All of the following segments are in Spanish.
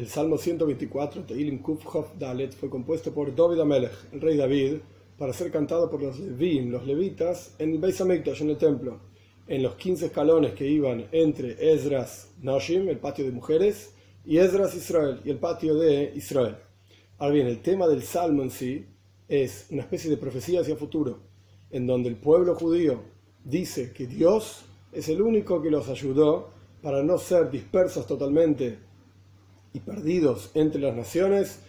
El Salmo 124, Teilim Kufhof Dalet, fue compuesto por David Amelech, el rey David, para ser cantado por los Levim, los levitas, en el Beis Hamikdash, en el templo, en los 15 escalones que iban entre Esdras Noshim, el patio de mujeres, y Esdras Israel, y el patio de Israel. Ahora bien, el tema del Salmo en sí es una especie de profecía hacia futuro, en donde el pueblo judío dice que Dios es el único que los ayudó para no ser dispersos totalmente y perdidos entre las naciones,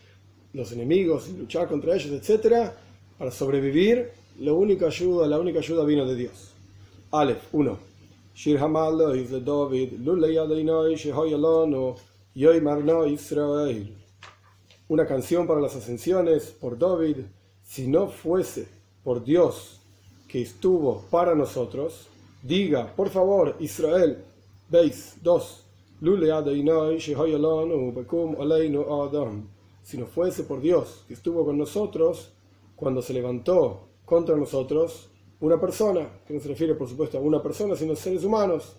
los enemigos, y luchar contra ellos, etc., para sobrevivir, la única ayuda, la única ayuda vino de Dios. Aleph 1. Shir David, Israel. Una canción para las ascensiones por David, si no fuese por Dios que estuvo para nosotros, diga, por favor, Israel, veis, 2. Si no fuese por Dios que estuvo con nosotros cuando se levantó contra nosotros una persona, que no se refiere por supuesto a una persona, sino a seres humanos,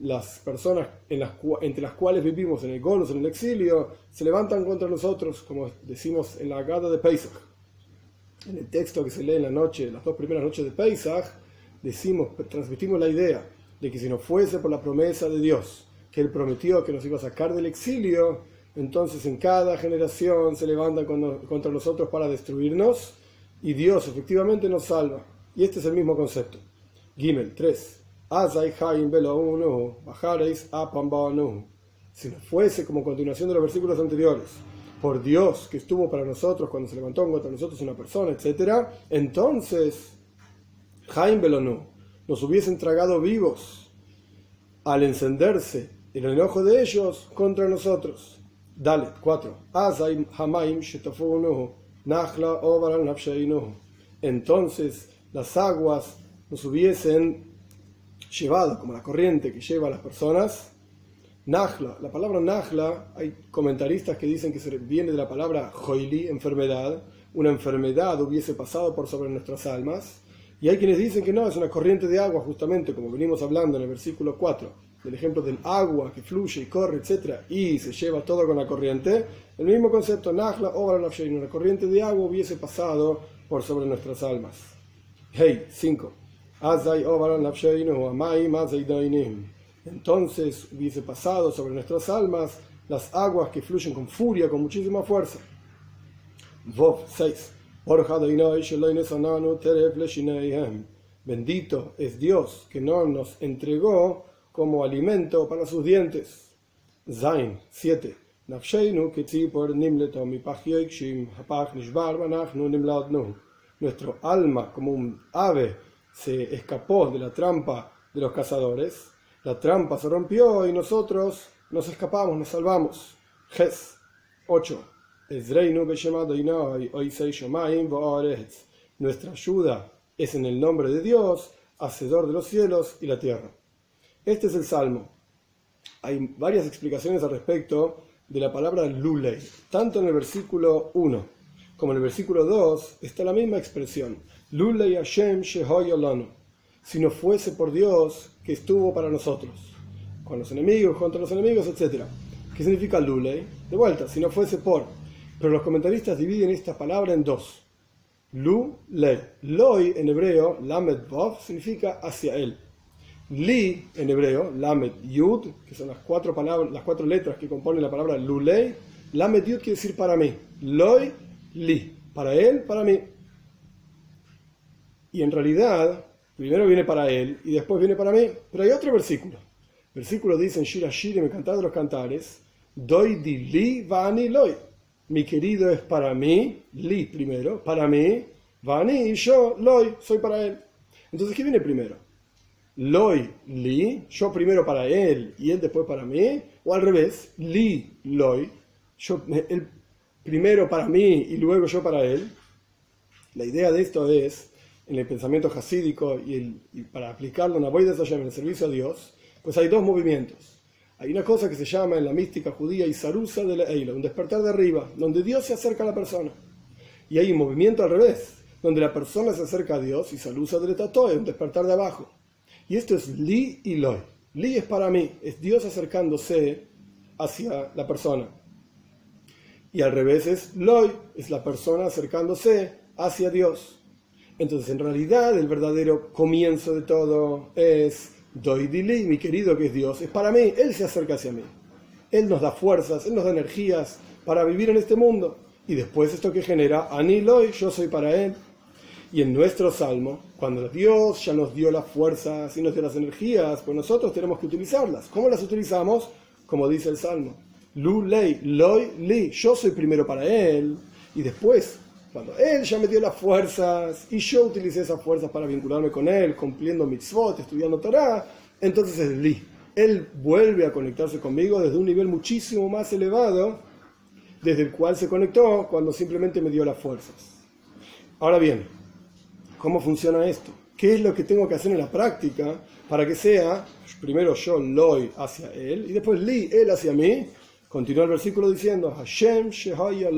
las personas entre las cuales vivimos en el Golos, en el exilio, se levantan contra nosotros, como decimos en la Gada de Pesach. En el texto que se lee en la noche, las dos primeras noches de Pesach, decimos, transmitimos la idea de que si no fuese por la promesa de Dios, que él prometió que nos iba a sacar del exilio, entonces en cada generación se levantan contra nosotros para destruirnos y Dios efectivamente nos salva. Y este es el mismo concepto. Gimel 3. Si no fuese como continuación de los versículos anteriores, por Dios que estuvo para nosotros cuando se levantó contra nosotros una persona, etc., entonces Jaim Belonu nos hubiesen tragado vivos al encenderse el enojo de ellos contra nosotros. Dale, 4. Entonces las aguas nos hubiesen llevado, como la corriente que lleva a las personas. Najla, la palabra Najla, hay comentaristas que dicen que viene de la palabra Joili, enfermedad. Una enfermedad hubiese pasado por sobre nuestras almas. Y hay quienes dicen que no, es una corriente de agua, justamente como venimos hablando en el versículo 4 del ejemplo del agua que fluye y corre, etc., y se lleva todo con la corriente, el mismo concepto, Nahla, Obra una corriente de agua hubiese pasado por sobre nuestras almas. Hey, 5. Entonces hubiese pasado sobre nuestras almas las aguas que fluyen con furia, con muchísima fuerza. Vov 6. Bendito es Dios que no nos entregó como alimento para sus dientes. Zain 7. Nuestro alma, como un ave, se escapó de la trampa de los cazadores. La trampa se rompió y nosotros nos escapamos, nos salvamos. Ges 8. Nuestra ayuda es en el nombre de Dios, hacedor de los cielos y la tierra. Este es el Salmo. Hay varias explicaciones al respecto de la palabra lulei. Tanto en el versículo 1 como en el versículo 2 está la misma expresión. Lulei Hashem Shehoyolanu. Si no fuese por Dios que estuvo para nosotros. Con los enemigos, contra los enemigos, etc. ¿Qué significa lulei? De vuelta, si no fuese por. Pero los comentaristas dividen esta palabra en dos. Lu, le. Loi en hebreo, lamed significa hacia él. Li en hebreo, Lamed Yud, que son las cuatro, palabras, las cuatro letras que componen la palabra Lulei. Lamed Yud quiere decir para mí. Loi, Li. Para él, para mí. Y en realidad, primero viene para él y después viene para mí. Pero hay otro versículo. versículo dice en Shira Shire, me cantar de los cantares, Doi di li vani loi. Mi querido es para mí, li primero, para mí, vani y yo, loi, soy para él. Entonces, ¿qué viene primero? Loi, li, yo primero para él y él después para mí, o al revés, li, loi, yo él primero para mí y luego yo para él. La idea de esto es, en el pensamiento hasídico y, para aplicarlo en la voy de en el servicio a Dios, pues hay dos movimientos. Hay una cosa que se llama en la mística judía Isarusa de la Eila, un despertar de arriba, donde Dios se acerca a la persona. Y hay un movimiento al revés, donde la persona se acerca a Dios, y Sarusa del Tatoe, un despertar de abajo. Y esto es li y loy. Li es para mí, es Dios acercándose hacia la persona. Y al revés es loy, es la persona acercándose hacia Dios. Entonces, en realidad, el verdadero comienzo de todo es Doidili, mi querido que es Dios, es para mí, Él se acerca hacia mí. Él nos da fuerzas, Él nos da energías para vivir en este mundo. Y después esto que genera, Aniloy, yo soy para Él. Y en nuestro salmo, cuando Dios ya nos dio las fuerzas y nos dio las energías, pues nosotros tenemos que utilizarlas. ¿Cómo las utilizamos? Como dice el salmo. Lu lei, loy li, yo soy primero para Él. Y después cuando Él ya me dio las fuerzas y yo utilicé esas fuerzas para vincularme con Él, cumpliendo mitzvot, estudiando Torah, entonces es Li. Él vuelve a conectarse conmigo desde un nivel muchísimo más elevado, desde el cual se conectó cuando simplemente me dio las fuerzas. Ahora bien, ¿cómo funciona esto? ¿Qué es lo que tengo que hacer en la práctica para que sea, primero yo loy hacia Él y después Li, Él hacia mí? Continúa el versículo diciendo, Hashem Shehaya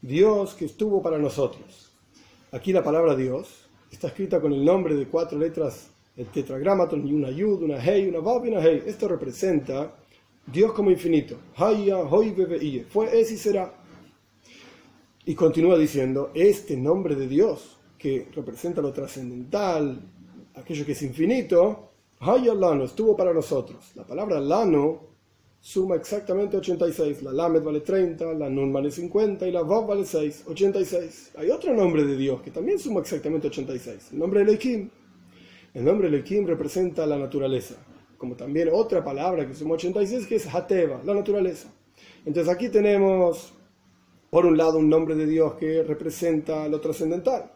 Dios que estuvo para nosotros. Aquí la palabra Dios está escrita con el nombre de cuatro letras, el tetragramaton, y una yud, una hey, una vav y una hey. Esto representa Dios como infinito. Haya, hoy, bebe, Fue, es y será. Y continúa diciendo, este nombre de Dios, que representa lo trascendental, aquello que es infinito, Haya Lano, estuvo para nosotros. La palabra Lano suma exactamente 86. La Lamed vale 30, la Nun vale 50 y la Vav vale 6, 86. Hay otro nombre de Dios que también suma exactamente 86, el nombre Elohim. El nombre Elohim representa la naturaleza, como también otra palabra que suma 86 que es Hateva, la naturaleza. Entonces aquí tenemos, por un lado, un nombre de Dios que representa lo trascendental.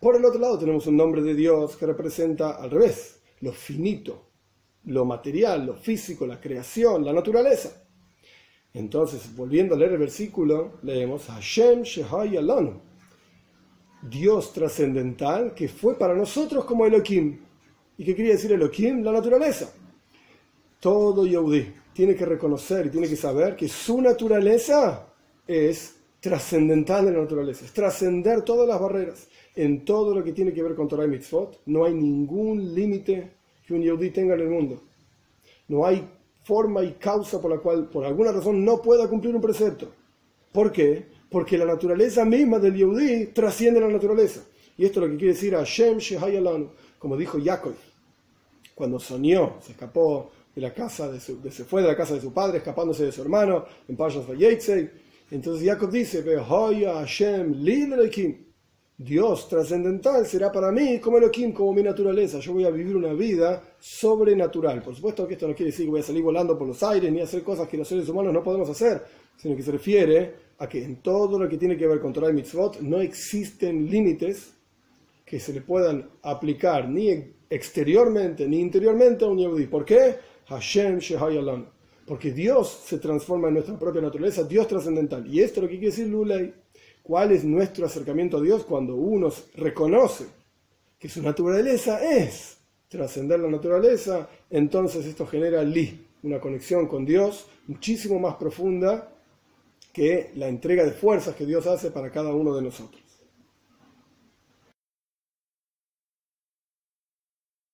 Por el otro lado tenemos un nombre de Dios que representa al revés, lo finito, lo material, lo físico, la creación, la naturaleza. Entonces, volviendo a leer el versículo, leemos Hashem Shehai Alanu, Dios trascendental que fue para nosotros como Elohim. ¿Y qué quería decir Elohim? La naturaleza. Todo Yehudi tiene que reconocer y tiene que saber que su naturaleza es trascendental de la naturaleza, es trascender todas las barreras. En todo lo que tiene que ver con Torah y Mitzvot, no hay ningún límite que un Yehudi tenga en el mundo. No hay forma y causa por la cual, por alguna razón, no pueda cumplir un precepto. ¿Por qué? Porque la naturaleza misma del Yehudi trasciende la naturaleza. Y esto es lo que quiere decir Hashem Shehayalanu, como dijo Jacob, cuando soñó, se escapó de la casa de su, se fue de la casa de su padre, escapándose de su hermano, en Pashas Vayetzei. Entonces Jacob dice, Hashem Dios trascendental será para mí como Elohim, como mi naturaleza. Yo voy a vivir una vida sobrenatural. Por supuesto que esto no quiere decir que voy a salir volando por los aires ni hacer cosas que los seres humanos no podemos hacer, sino que se refiere a que en todo lo que tiene que ver con Torah y Mitzvot no existen límites que se le puedan aplicar ni exteriormente ni interiormente a un Yehudi. ¿Por qué? Hashem Shehayalan. Porque Dios se transforma en nuestra propia naturaleza, Dios trascendental. Y esto es lo que quiere decir Luley cuál es nuestro acercamiento a Dios cuando uno reconoce que su naturaleza es trascender la naturaleza, entonces esto genera li, una conexión con Dios muchísimo más profunda que la entrega de fuerzas que Dios hace para cada uno de nosotros.